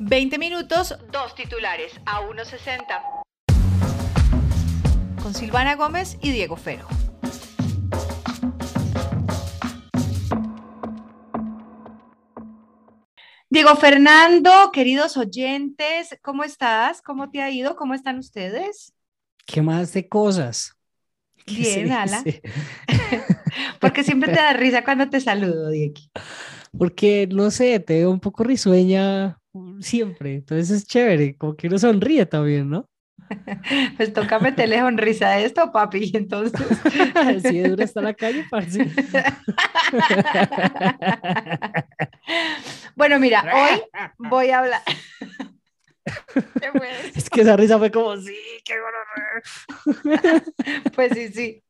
20 minutos, dos titulares a 1.60. Con Silvana Gómez y Diego Fero. Diego Fernando, queridos oyentes, ¿cómo estás? ¿Cómo te ha ido? ¿Cómo están ustedes? ¿Qué más de cosas? Bien, Ala. Porque siempre te da risa cuando te saludo, Diego. Porque, no sé, te veo un poco risueña siempre, entonces es chévere, como que uno sonríe también, ¿no? Pues toca meterle sonrisa a esto, papi, entonces. Así de dura está la calle, parce. Bueno, mira, hoy voy a hablar. Es que esa risa fue como, sí, qué bueno. Pues sí, sí.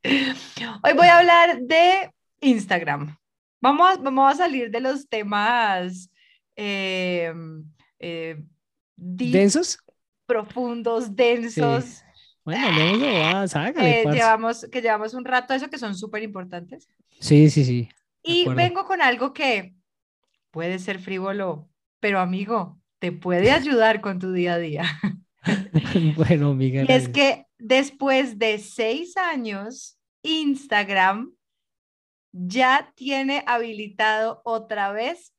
Hoy voy a hablar de Instagram. Vamos, vamos a salir de los temas eh, eh, densos, profundos, densos. Bueno, no, eh, llevamos, que llevamos un rato eso que son súper importantes. Sí, sí, sí. Y vengo con algo que puede ser frívolo, pero amigo, te puede ayudar con tu día a día. bueno, Miguel. Y es que después de seis años, Instagram ya tiene habilitado otra vez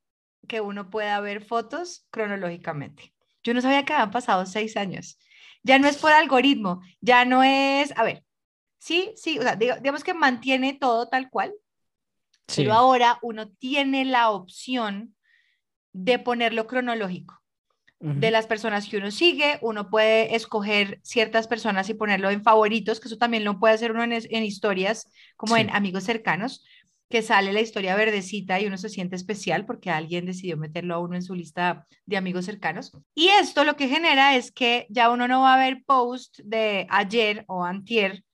que uno pueda ver fotos cronológicamente. Yo no sabía que habían pasado seis años. Ya no es por algoritmo, ya no es, a ver, sí, sí, o sea, digamos que mantiene todo tal cual, pero ahora uno tiene la opción de ponerlo cronológico. De las personas que uno sigue, uno puede escoger ciertas personas y ponerlo en favoritos, que eso también lo puede hacer uno en, historias, como en amigos cercanos, que sale la historia verdecita y uno se siente especial porque alguien decidió meterlo a uno en su lista de amigos cercanos. Y esto lo que genera es que ya uno no va a ver post de ayer o antier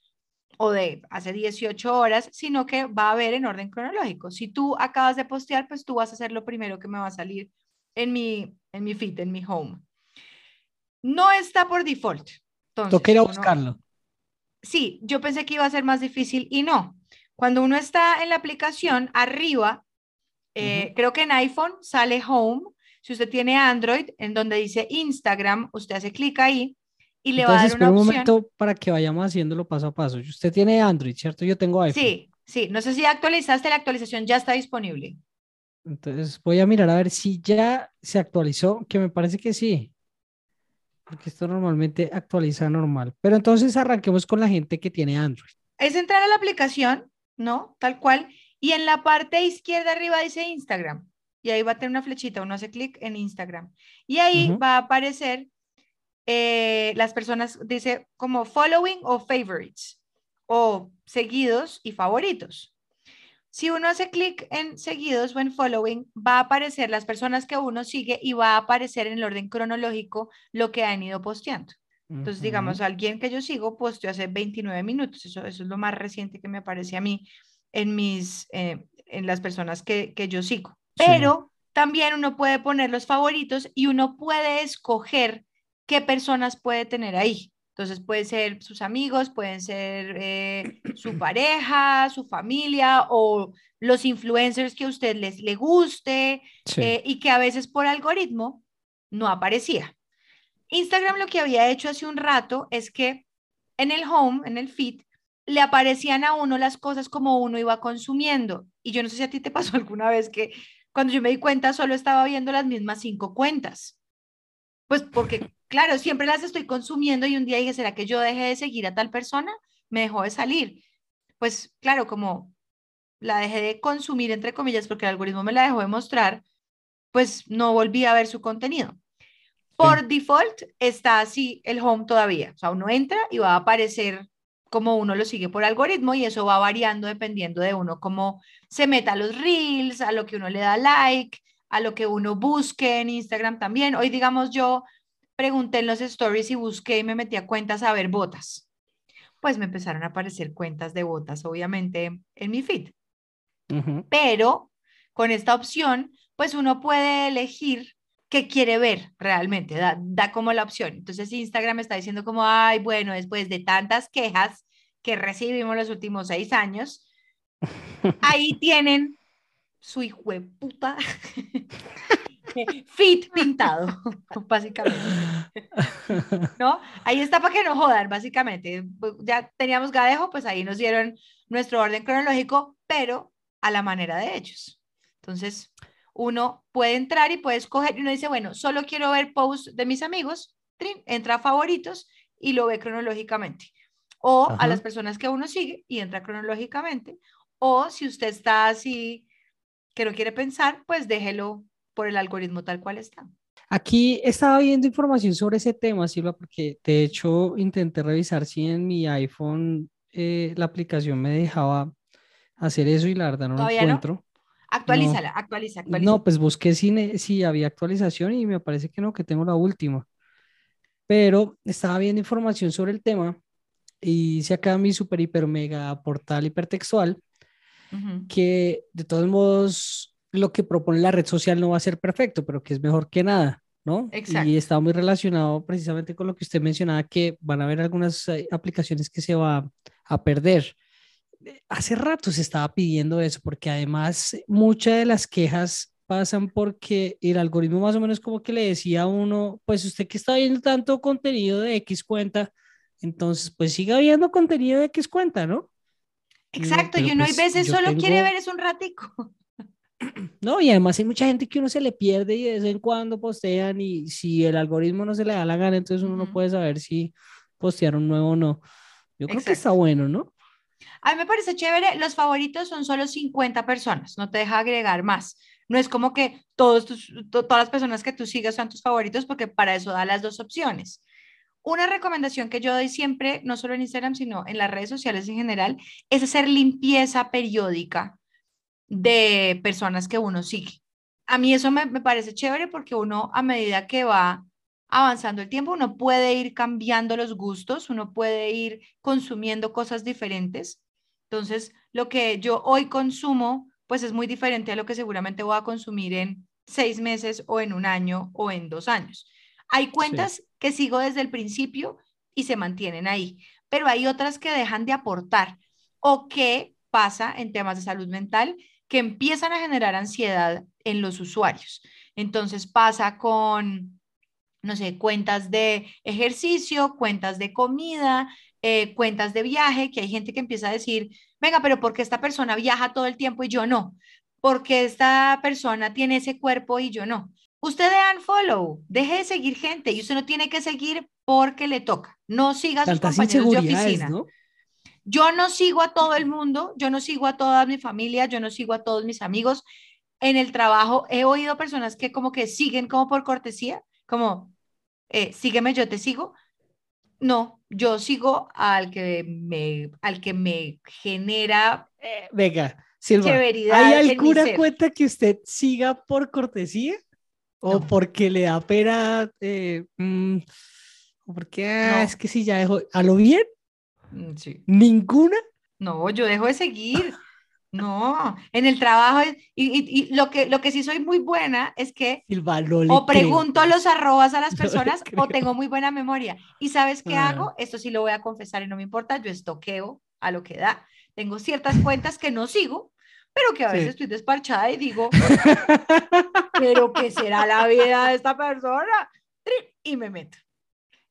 o de hace 18 horas, sino que va a ver en orden cronológico. Si tú acabas de postear, pues tú vas a ser lo primero que me va a salir en mi, en mi feed, en mi home. No está por default. Entonces, ir a buscarlo. Sí, yo pensé que iba a ser más difícil y no. Cuando uno está en la aplicación, arriba, eh, creo que en iPhone sale Home. Si usted tiene Android, en donde dice Instagram, usted hace clic ahí y le va a dar una opción. un momento para que vayamos haciéndolo paso a paso. Usted tiene Android, ¿cierto? Yo tengo iPhone. Sí, sí. No sé si actualizaste, la actualización ya está disponible. Entonces voy a mirar a ver si ya se actualizó, que me parece que sí. Porque esto normalmente actualiza normal. Pero entonces arranquemos con la gente que tiene Android. Es entrar a la aplicación, ¿no? Tal cual. Y en la parte izquierda arriba dice Instagram. Y ahí va a tener una flechita, uno hace clic en Instagram. Y ahí va a aparecer eh, las personas, dice como following o favorites, o seguidos y favoritos. Si uno hace clic en seguidos o en following, va a aparecer las personas que uno sigue y va a aparecer en el orden cronológico lo que han ido posteando. Entonces, digamos, alguien que yo sigo posteó hace 29 minutos. Eso, eso es lo más reciente que me aparece a mí en, mis, eh, en las personas que, que yo sigo. Pero también uno puede poner los favoritos y uno puede escoger qué personas puede tener ahí. Entonces puede ser sus amigos, pueden ser eh, su pareja, su familia o los influencers que a usted les le guste eh, y que a veces por algoritmo no aparecía. Instagram lo que había hecho hace un rato es que en el home, en el feed, le aparecían a uno las cosas como uno iba consumiendo. Y yo no sé si a ti te pasó alguna vez que cuando yo me di cuenta solo estaba viendo las mismas cinco cuentas. Pues porque, claro, siempre las estoy consumiendo y un día dije, ¿será que yo dejé de seguir a tal persona? Me dejó de salir. Pues claro, como la dejé de consumir, entre comillas, porque el algoritmo me la dejó de mostrar, pues no volví a ver su contenido. Por default está así el home todavía. O sea, uno entra y va a aparecer como uno lo sigue por algoritmo y eso va variando dependiendo de uno cómo se meta a los reels, a lo que uno le da like, a lo que uno busque en Instagram también. Hoy, digamos, yo pregunté en los stories y busqué y me metí a cuentas a ver botas. Pues me empezaron a aparecer cuentas de botas, obviamente, en mi feed. Pero con esta opción, pues uno puede elegir qué quiere ver realmente, da, da como la opción. Entonces Instagram está diciendo como, ay, bueno, después de tantas quejas que recibimos los últimos seis años, ahí tienen su hijo de puta fit pintado, básicamente. ¿No? Ahí está para que no jodan, básicamente. Ya teníamos Gadejo, pues ahí nos dieron nuestro orden cronológico, pero a la manera de ellos. Entonces, uno puede entrar y puede escoger y uno dice, bueno, solo quiero ver posts de mis amigos, entra a favoritos y lo ve cronológicamente. O a las personas que uno sigue y entra cronológicamente. O si usted está así que no quiere pensar, pues déjelo por el algoritmo tal cual está. Aquí estaba viendo información sobre ese tema, Silva, porque de hecho intenté revisar si en mi iPhone eh, la aplicación me dejaba hacer eso y la verdad no lo encuentro. Actualízala, actualiza, actualiza. No, pues busqué si, si había actualización y me parece que no, que tengo la última. Pero estaba viendo información sobre el tema y hice acá mi super, hiper, mega portal hipertextual que de todos modos lo que propone la red social no va a ser perfecto, pero que es mejor que nada, ¿no? Exacto. Y está muy relacionado precisamente con lo que usted mencionaba, que van a haber algunas eh, aplicaciones que se va a perder hace rato se estaba pidiendo eso, porque además muchas de las quejas pasan porque el algoritmo más o menos como que le decía a uno, pues usted que está viendo tanto contenido de X cuenta, entonces pues siga viendo contenido de X cuenta, ¿no? Exacto, y uno hay pues, veces solo quiere ver es un ratico. No, y además hay mucha gente que uno se le pierde y de vez en cuando postean y si el algoritmo no se le da la gana, entonces uno no puede saber si postearon nuevo o no. Yo creo que está bueno, ¿no? A mí me parece chévere, los favoritos son solo 50 personas, no te deja agregar más. No es como que todos todas las personas que tú sigas son tus favoritos, porque para eso da las dos opciones. Una recomendación que yo doy siempre, no solo en Instagram, sino en las redes sociales en general, es hacer limpieza periódica de personas que uno sigue. A mí eso me, me parece chévere porque uno a medida que va avanzando el tiempo, uno puede ir cambiando los gustos, uno puede ir consumiendo cosas diferentes. Entonces, lo que yo hoy consumo, pues es muy diferente a lo que seguramente voy a consumir en seis meses o en un año o en dos años. Hay cuentas que sigo desde el principio y se mantienen ahí, pero hay otras que dejan de aportar o que pasa en temas de salud mental que empiezan a generar ansiedad en los usuarios. Entonces pasa con no sé, cuentas de ejercicio, cuentas de comida, eh, cuentas de viaje, que hay gente que empieza a decir, venga, pero ¿por qué esta persona viaja todo el tiempo y yo no? Porque esta persona tiene ese cuerpo y yo no? Usted de unfollow, deje de seguir gente y usted no tiene que seguir porque le toca. No siga a sus compañeros de oficina. Yo no sigo a todo el mundo, yo no sigo a toda mi familia, yo no sigo a todos mis amigos. En el trabajo he oído personas que como que siguen como por cortesía, como, eh, sígueme, yo te sigo. No, yo sigo al que me, al que me genera. Eh, venga, Silva, ¿hay alguna cuenta que usted siga por cortesía? ¿O porque le da pena? Eh, mm, ¿O porque ah, es que si ya dejo. ¿A lo bien? Mm, sí. ¿Ninguna? No, yo dejo de seguir. No, en el trabajo, y, lo, que, lo que sí soy muy buena es que o pregunto los arrobas a las personas o tengo muy buena memoria. ¿Y sabes qué ah. hago? Esto sí lo voy a confesar y no me importa, yo estoqueo a lo que da. Tengo ciertas cuentas que no sigo, pero que a veces estoy desparchada y digo, pero ¿qué será la vida de esta persona? Y me meto.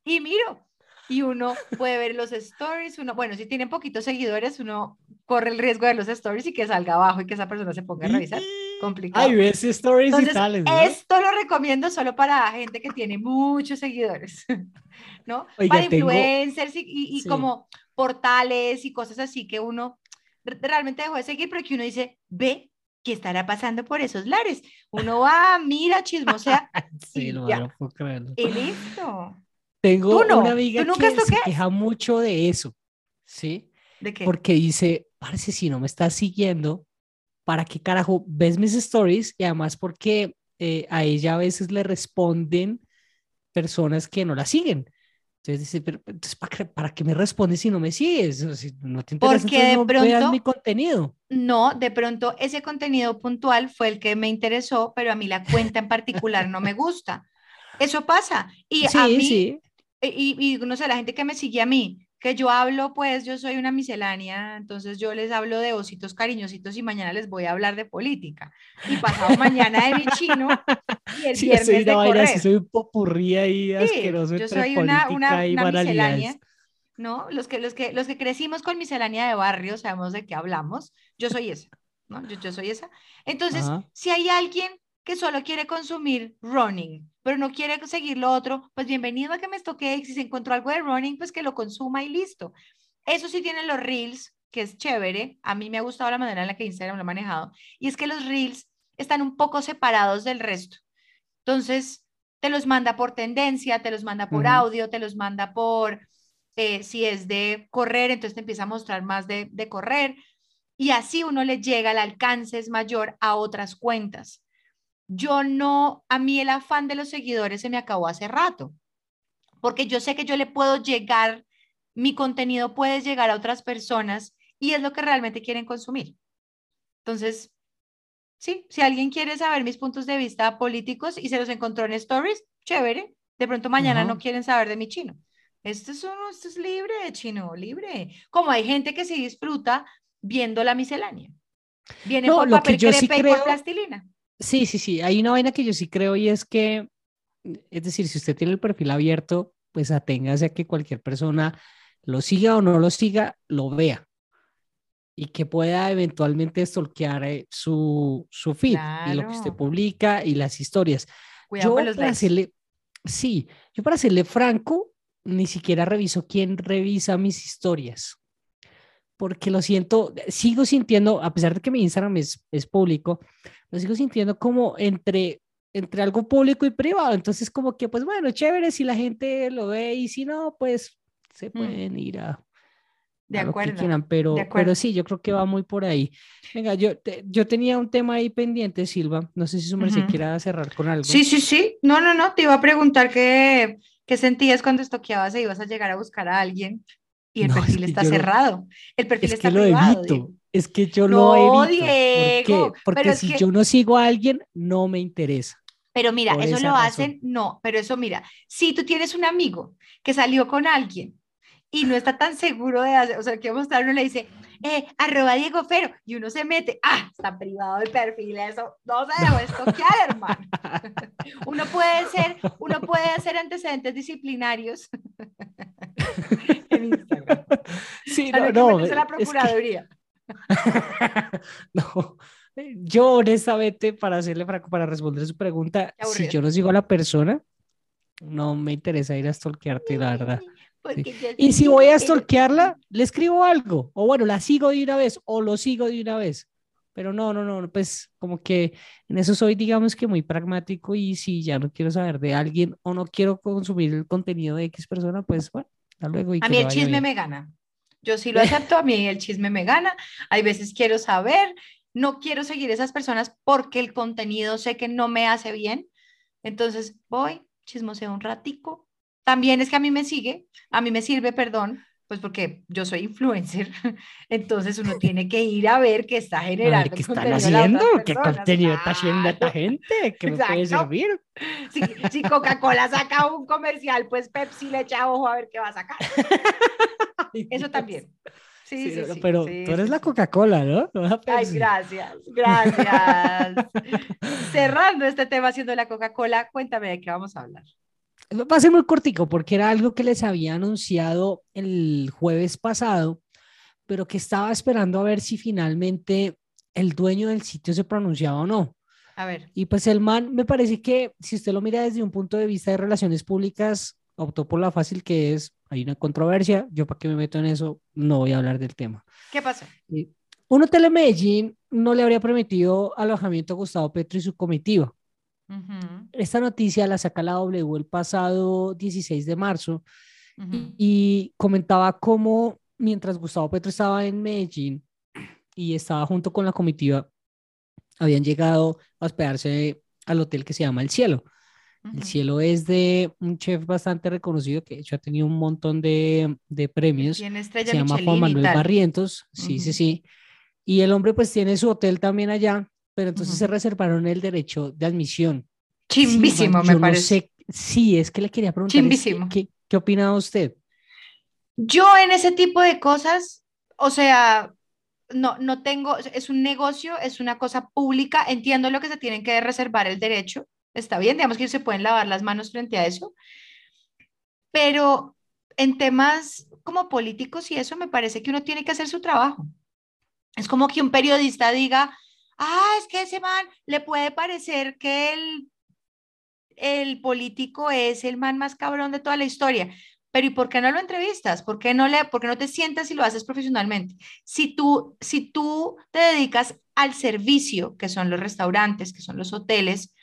Y miro, y uno puede ver los stories, uno, bueno, si tienen poquitos seguidores, uno corre el riesgo de los stories y que salga abajo y que esa persona se ponga a revisar. Complicado. Ay, ves stories y tales, Esto lo recomiendo solo para gente que tiene muchos seguidores, ¿no? para influencers y, como portales y cosas así que uno realmente dejó de seguir, pero que uno dice, ve, ¿qué estará pasando por esos lares? Uno va, mira, chismosea. sí, y no, ya. puedo creerlo. Y listo. Tengo una amiga que se queja mucho de eso, ¿sí? ¿De qué? Porque dice, parece si no me estás siguiendo, ¿para qué carajo ves mis stories? Y además porque eh, a ella a veces le responden personas que no la siguen. Entonces dice, pero entonces, ¿para, qué, me respondes si no me sigues? Si no te interesa, Porque de no pronto, veas mi contenido. No, de pronto ese contenido puntual fue el que me interesó, pero a mí la cuenta en particular no me gusta. Eso pasa. Y a mí, sí. Y, y, no sé, la gente que me sigue a mí, que yo hablo, pues yo soy una miscelánea, entonces yo les hablo de ositos cariñositos y mañana les voy a hablar de política. Y pasado mañana de mi chino y el viernes soy de correr. soy un popurrí ahí asqueroso yo soy una, una, una miscelánea, ¿no? Los que, los, que, los que crecimos con miscelánea de barrio sabemos de qué hablamos. Yo soy esa, ¿no? Yo, yo soy esa. Entonces, si hay alguien que solo quiere consumir running, pero no quiere seguir lo otro, pues bienvenido a que me toque. Si se encontró algo de running, pues que lo consuma y listo. Eso sí tienen los reels, que es chévere. A mí me ha gustado la manera en la que Instagram lo ha manejado. Y es que los reels están un poco separados del resto. Entonces, te los manda por tendencia, te los manda por audio, te los manda por, eh, si es de correr, entonces te empieza a mostrar más de, de correr. Y así uno le llega, el alcance es mayor a otras cuentas yo no, a mí el afán de los seguidores se me acabó hace rato, porque yo sé que yo le puedo llegar, mi contenido puede llegar a otras personas y es lo que realmente quieren consumir. Entonces, sí, si alguien quiere saber mis puntos de vista políticos y se los encontró en stories, chévere. De pronto mañana no quieren saber de mi chino. Esto es, esto es libre, chino, libre. Como hay gente que se disfruta viendo la miscelánea. Viene por papel que crepe y por plastilina. Sí, sí, sí. Hay una vaina que yo sí creo y es que, es decir, si usted tiene el perfil abierto, pues aténgase a que cualquier persona lo siga o no lo siga, lo vea y que pueda eventualmente stalkear eh, su, su feed y lo que usted publica y las historias. Cuidado yo para hacerle, sí, yo para serle franco, ni siquiera reviso quién revisa mis historias porque lo siento, sigo sintiendo, a pesar de que mi Instagram es, es público, lo sigo sintiendo como entre, entre algo público y privado. Entonces, como que, pues bueno, chévere si la gente lo ve y si no, pues se mm. pueden ir a, de acuerdo, que quieran, pero, pero sí, yo creo que va muy por ahí. Venga, yo, yo tenía un tema ahí pendiente, Silva. No sé si su merced quiera cerrar con algo. Sí, sí, sí. No, no, no. Te iba a preguntar qué, qué sentías cuando estoqueabas e ibas a llegar a buscar a alguien y el perfil está cerrado. El perfil está que privado. Lo evito. Es que yo lo evito. Diego, Porque si yo no sigo a alguien, no me interesa. Pero mira, eso lo hacen, no, pero eso mira, si tú tienes un amigo que salió con alguien y no está tan seguro de hacer, o sea, que vamos a uno le dice, eh, arroba Diego Fero, y uno se mete, ah, está privado el perfil, eso no se debe estoquear, hermano. uno puede ser, uno puede hacer antecedentes disciplinarios en Instagram. Sí, no, no. la Procuraduría. no, yo honestamente, para hacerle para responder su pregunta, si yo no sigo a la persona, no me interesa ir a stalkearte, la verdad. Y si voy a stalkearla, le escribo algo, o bueno, la sigo de una vez, o lo sigo de una vez. Pero no, no, no, pues como que en eso soy, digamos que muy pragmático y si ya no quiero saber de alguien o no quiero consumir el contenido de X persona, pues bueno, hasta luego. Y a mí el chisme me gana. Yo sí lo acepto, a mí el chisme me gana. Hay veces quiero saber, no quiero seguir esas personas porque el contenido sé que no me hace bien. Entonces voy, chismoseo un ratico, también es que a mí me sigue, a mí me sirve, perdón, pues porque yo soy influencer, entonces uno tiene que ir a ver qué está generando. ¿Qué están haciendo? ¿Qué contenido está haciendo esta gente? ¿Qué me puede servir? Si, Coca-Cola saca un comercial, pues Pepsi le echa ojo a ver qué va a sacar. Eso también. Sí, sí, sí, pero tú eres la Coca-Cola, ¿no? Ay, gracias, gracias. Cerrando este tema haciendo la Coca-Cola, cuéntame de qué vamos a hablar. Va a ser muy cortico porque era algo que les había anunciado el jueves pasado, pero que estaba esperando a ver si finalmente el dueño del sitio se pronunciaba o no. A ver. Y pues el man, me parece que si usted lo mira desde un punto de vista de relaciones públicas, optó por la fácil que es, hay una controversia, yo para qué me meto en eso, no voy a hablar del tema. ¿Qué pasa? Un hotel en Medellín no le habría permitido alojamiento a Gustavo Petro y su comitiva. Esta noticia la saca la W el pasado 16 de marzo y comentaba cómo mientras Gustavo Petro estaba en Medellín y estaba junto con la comitiva, habían llegado a hospedarse al hotel que se llama El Cielo. El Cielo es de un chef bastante reconocido que de hecho ha tenido un montón de, de premios. se llama Juan Manuel Barrientos. Sí, sí, sí. Y el hombre pues tiene su hotel también allá pero entonces se reservaron el derecho de admisión. Chimbísimo, me parece. sí, es que le quería preguntar. Chimbísimo. ¿qué, ¿Qué opina usted? Yo en ese tipo de cosas, o sea, no, no tengo, es un negocio, es una cosa pública, entiendo lo que se tienen que reservar el derecho, está bien, digamos que se pueden lavar las manos frente a eso, pero en temas como políticos y eso me parece que uno tiene que hacer su trabajo. Es como que un periodista diga, ah, es que ese man le puede parecer que el, el político es el man más cabrón de toda la historia. Pero ¿y por qué no lo entrevistas? ¿Por qué no, le, por qué no te sientas y lo haces profesionalmente? Si tú, si tú te dedicas al servicio, que son los restaurantes, que son los hoteles,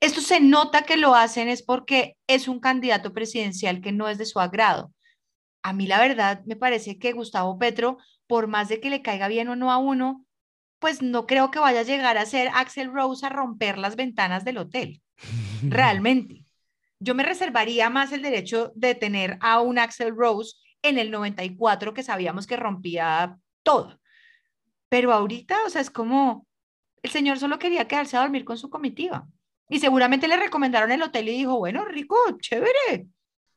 esto se nota que lo hacen es porque es un candidato presidencial que no es de su agrado. A mí la verdad me parece que Gustavo Petro, por más de que le caiga bien o no a uno, pues no creo que vaya a llegar a ser Axel Rose a romper las ventanas del hotel. Realmente. Yo me reservaría más el derecho de tener a un Axel Rose en el 94 que sabíamos que rompía todo. Pero ahorita, o sea, es como el señor solo quería quedarse a dormir con su comitiva. Y seguramente le recomendaron el hotel y dijo, bueno, rico, chévere.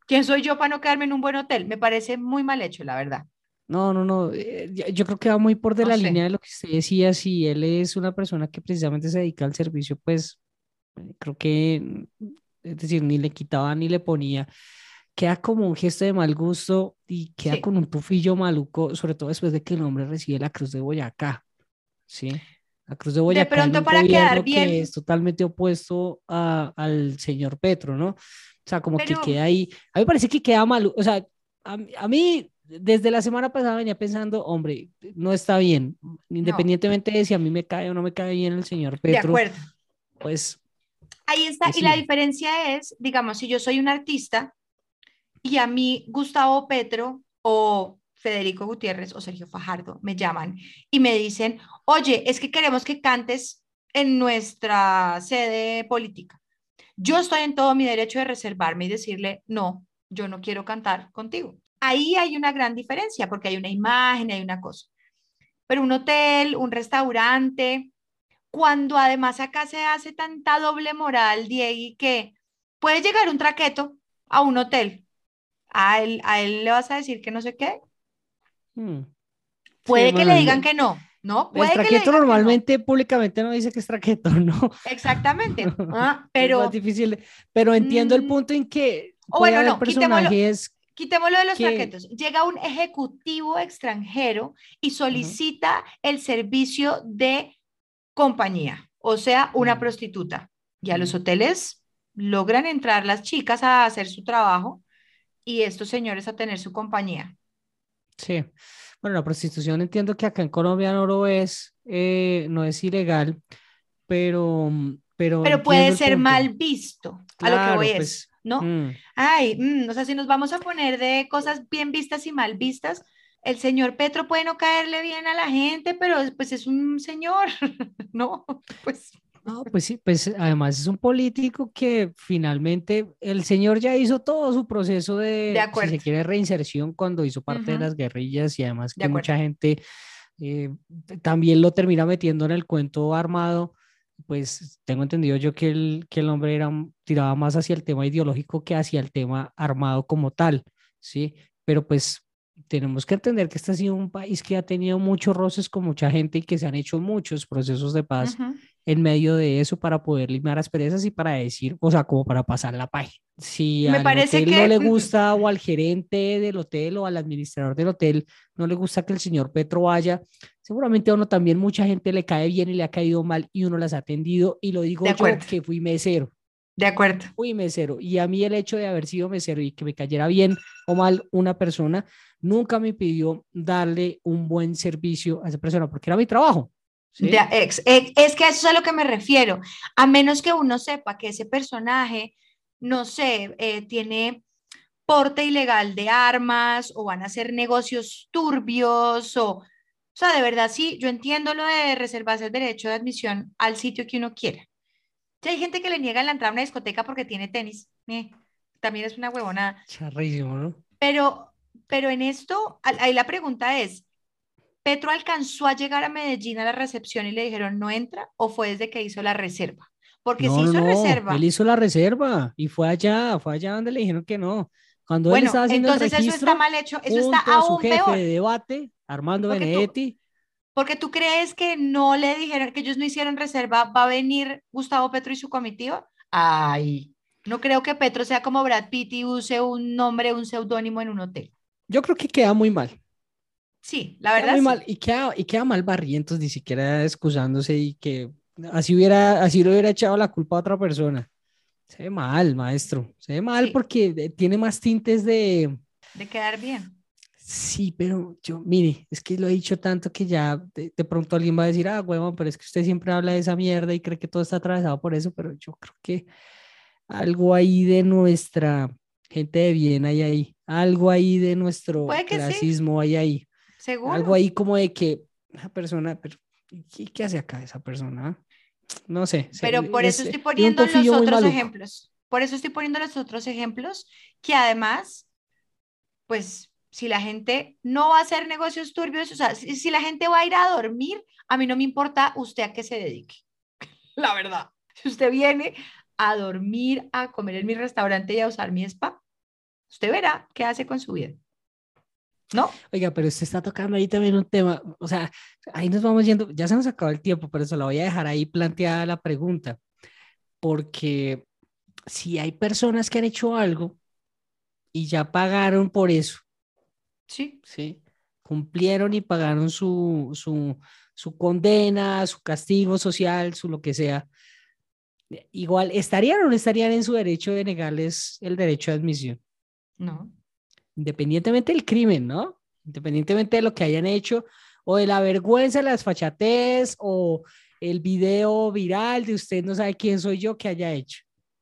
¿Quién soy yo para no quedarme en un buen hotel? Me parece muy mal hecho, la verdad. No, no, no. Eh, yo creo que va muy por de la línea de lo que usted decía. Si él es una persona que precisamente se dedica al servicio, pues eh, creo que, es decir, ni le quitaba ni le ponía. Queda como un gesto de mal gusto y queda con un tufillo maluco, sobre todo después de que el hombre recibe la Cruz de Boyacá. ¿Sí? La Cruz de Boyacá. De pronto para quedar bien. Que es totalmente opuesto a, al señor Petro, ¿no? O sea, como que queda ahí. A mí me parece que queda mal. O sea, a, a, mí desde la semana pasada venía pensando, hombre, no está bien. Independientemente de si a mí me cae o no me cae bien el señor Petro. De acuerdo. Pues. Ahí está. Y la diferencia es, digamos, si yo soy un artista y a mí Gustavo Petro o Federico Gutiérrez o Sergio Fajardo me llaman y me dicen, oye, es que queremos que cantes en nuestra sede política. Yo estoy en todo mi derecho de reservarme y decirle, no, yo no quiero cantar contigo. Ahí hay una gran diferencia porque hay una imagen, hay una cosa. Pero un hotel, un restaurante, cuando además acá se hace tanta doble moral, Diego, que puede llegar un traqueto a un hotel. A él, a él le vas a decir que no sé qué, Hmm. Puede que le digan que no, ¿no? Puede el traqueto normalmente públicamente no dice que es traqueto, ¿no? Exactamente. Ah, pero... Es difícil, pero entiendo el mm. punto en que o bueno, no, personajes quitémoslo, de los traquetos. Llega un ejecutivo extranjero y solicita el servicio de compañía, o sea, una mm. prostituta. Y a los mm. hoteles logran entrar las chicas a hacer su trabajo y estos señores a tener su compañía. Sí. Bueno, la prostitución entiendo que acá en Colombia no lo es, eh, no es ilegal, pero... Pero, pero puede ser mal visto, a lo que voy es, pues, ¿no? Mm. Ay, mm, o sea, si nos vamos a poner de cosas bien vistas y mal vistas, el señor Petro puede no caerle bien a la gente, pero pues es un señor, ¿no? Pues no, pues sí, pues además es un político que finalmente el señor ya hizo todo su proceso de, si se quiere, reinserción cuando hizo parte de las guerrillas y además que mucha gente eh, también lo termina metiendo en el cuento armado. Pues tengo entendido yo que el, que el hombre era, tiraba más hacia el tema ideológico que hacia el tema armado como tal, ¿sí? Pero pues tenemos que entender que este ha sido un país que ha tenido muchos roces con mucha gente y que se han hecho muchos procesos de paz en medio de eso para poder limar asperezas y para decir, o sea, como para pasar la página. Si Me al parece hotel que... no le gusta o al gerente del hotel o al administrador del hotel no le gusta que el señor Petro vaya, seguramente a uno también mucha gente le cae bien y le ha caído mal y uno las ha atendido y lo digo yo que fui mesero. De acuerdo. Fui mesero y a mí el hecho de haber sido mesero y que me cayera bien o mal una persona nunca me pidió darle un buen servicio a esa persona porque era mi trabajo. Es, es, que eso es a lo que me refiero. A menos que uno sepa que ese personaje, no sé, eh, tiene porte ilegal de armas o van a hacer negocios turbios o, o sea, de verdad sí, yo entiendo lo de reservarse el derecho de admisión al sitio que uno quiera. Si hay gente que le niega la entrada a una discoteca porque tiene tenis, eh, también es una huevona. Charrísimo, ¿no? Pero, pero en esto, ahí la pregunta es, ¿Petro alcanzó a llegar a Medellín a la recepción y le dijeron no entra o fue desde que hizo la reserva? Porque si hizo no, reserva. Él hizo la reserva y fue allá, fue allá donde le dijeron que no. Cuando él estaba haciendo entonces el registro, eso está mal hecho, eso está junto a su aún jefe peor. de debate, Armando Porque tú- Benedetti, Porque tú crees que no le dijeron, que ellos no hicieron reserva, va a venir Gustavo Petro y su comitiva. Ay, no creo que Petro sea como Brad Pitt y use un nombre, un seudónimo en un hotel. yo creo que queda muy mal. Sí, la Queda verdad. muy sí. mal y queda, y queda mal Barrientos ni siquiera excusándose y que así hubiera, así le hubiera echado la culpa a otra persona. Se ve mal, maestro. Se ve mal Sí. porque eh, tiene más tintes de, De quedar bien. Sí, pero yo, mire, es que lo he dicho tanto que ya de, de pronto alguien va a decir, ah, huevón, pero es que usted siempre habla de esa mierda y cree que todo está atravesado por eso, pero yo creo que algo ahí de nuestra gente de bien hay ahí, algo ahí de nuestro que sí. hay ahí, Seguro. algo ahí como de que esa persona, pero ¿qué, qué hace acá esa persona? No sé. se- Pero por eso es- estoy un poniendo los otros ejemplos. Por eso estoy poniendo los otros ejemplos que además, pues, si la gente no va a hacer negocios turbios, o sea, si, si la gente va a ir a dormir, a mí no me importa usted a qué se dedique. La verdad. Si usted viene a dormir, a comer en mi restaurante y a usar mi spa, usted verá qué hace con su vida. ¿No? Oiga, pero usted está tocando ahí también un tema, o sea, ahí nos vamos yendo, ya se nos acabó el tiempo, pero se la voy a dejar ahí planteada la pregunta, porque si hay personas que han hecho algo y ya pagaron por eso, Sí. ¿sí? Cumplieron y pagaron su, su, su condena, su castigo social, su lo que sea, igual, ¿estarían o no estarían en su derecho de negarles el derecho de admisión? No. Independientemente del crimen, ¿no? Independientemente de lo que hayan hecho o de la vergüenza, la desfachatez o el video viral de usted no sabe quién soy yo que haya hecho.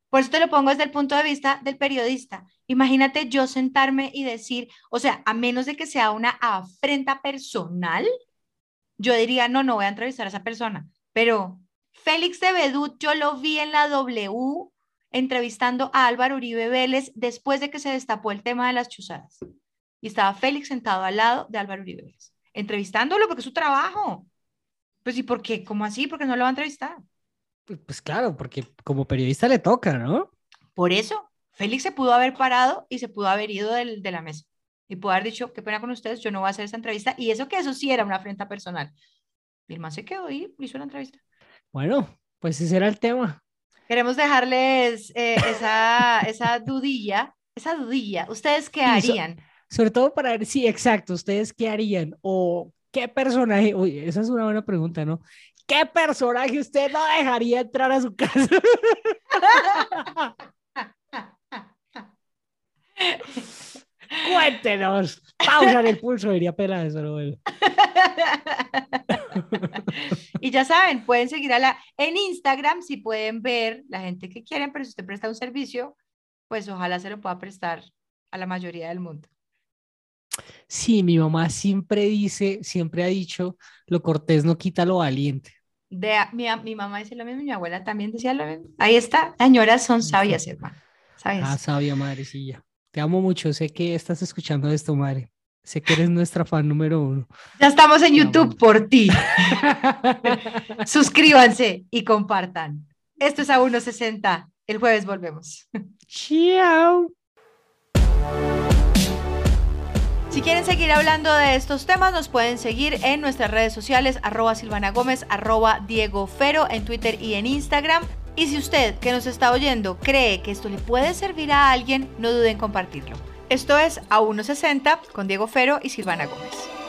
Por eso te lo pongo desde el punto de vista del periodista. Imagínate yo sentarme y decir, o sea, a menos de que sea una afrenta personal, yo diría, no, no voy a entrevistar a esa persona. Pero Félix de Bedut, yo lo vi en la W entrevistando a Álvaro Uribe Vélez después de que se destapó el tema de las chuzadas. Y estaba Félix sentado al lado de Álvaro Uribe Vélez, entrevistándolo porque es su trabajo. Pues, ¿y por qué? ¿Cómo así? Porque no lo va a entrevistar. Pues, claro, porque como periodista le toca, ¿no? Por eso, Félix se pudo haber parado y se pudo haber ido del- de la mesa. Y pudo haber dicho, qué pena con ustedes, yo no voy a hacer esa entrevista. Y eso que eso sí era una afrenta personal. Y el man se quedó y hizo la entrevista. Bueno, pues ese era el tema. Queremos dejarles eh, esa, esa dudilla, esa dudilla. ¿Ustedes qué so- harían? Sobre todo para ver, sí, exacto, ¿ustedes qué harían? O qué personaje, uy, esa es una buena pregunta, ¿no? ¿Qué personaje usted no dejaría entrar a su casa? Cuéntenos. Pausa en el pulso, diría Pela eso, ¿no? Bueno. y ya saben, pueden seguir a la en Instagram si pueden ver la gente que quieren, pero si usted presta un servicio, pues ojalá se lo pueda prestar a la mayoría del mundo. Sí, mi mamá siempre dice, siempre ha dicho, lo cortés no quita lo valiente. De, mi, mi mamá dice lo mismo, mi abuela también decía lo mismo. Ahí está, las señoras son sabias, hermano. Sabias. Ah, sabia madrecilla. Te amo mucho, sé que estás escuchando esto, madre. Sé que eres nuestra fan número uno. Ya estamos en YouTube por ti. Suscríbanse y compartan. Esto es a 1.60. El jueves volvemos. Chao. Si quieren seguir hablando de estos temas, nos pueden seguir en nuestras redes sociales, arroba Silvana Gómez, arroba Diego Fero, en Twitter y en Instagram. Y si usted que nos está oyendo cree que esto le puede servir a alguien, no duden en compartirlo. Esto es A 1.60 con Diego Fero y Silvana Gómez.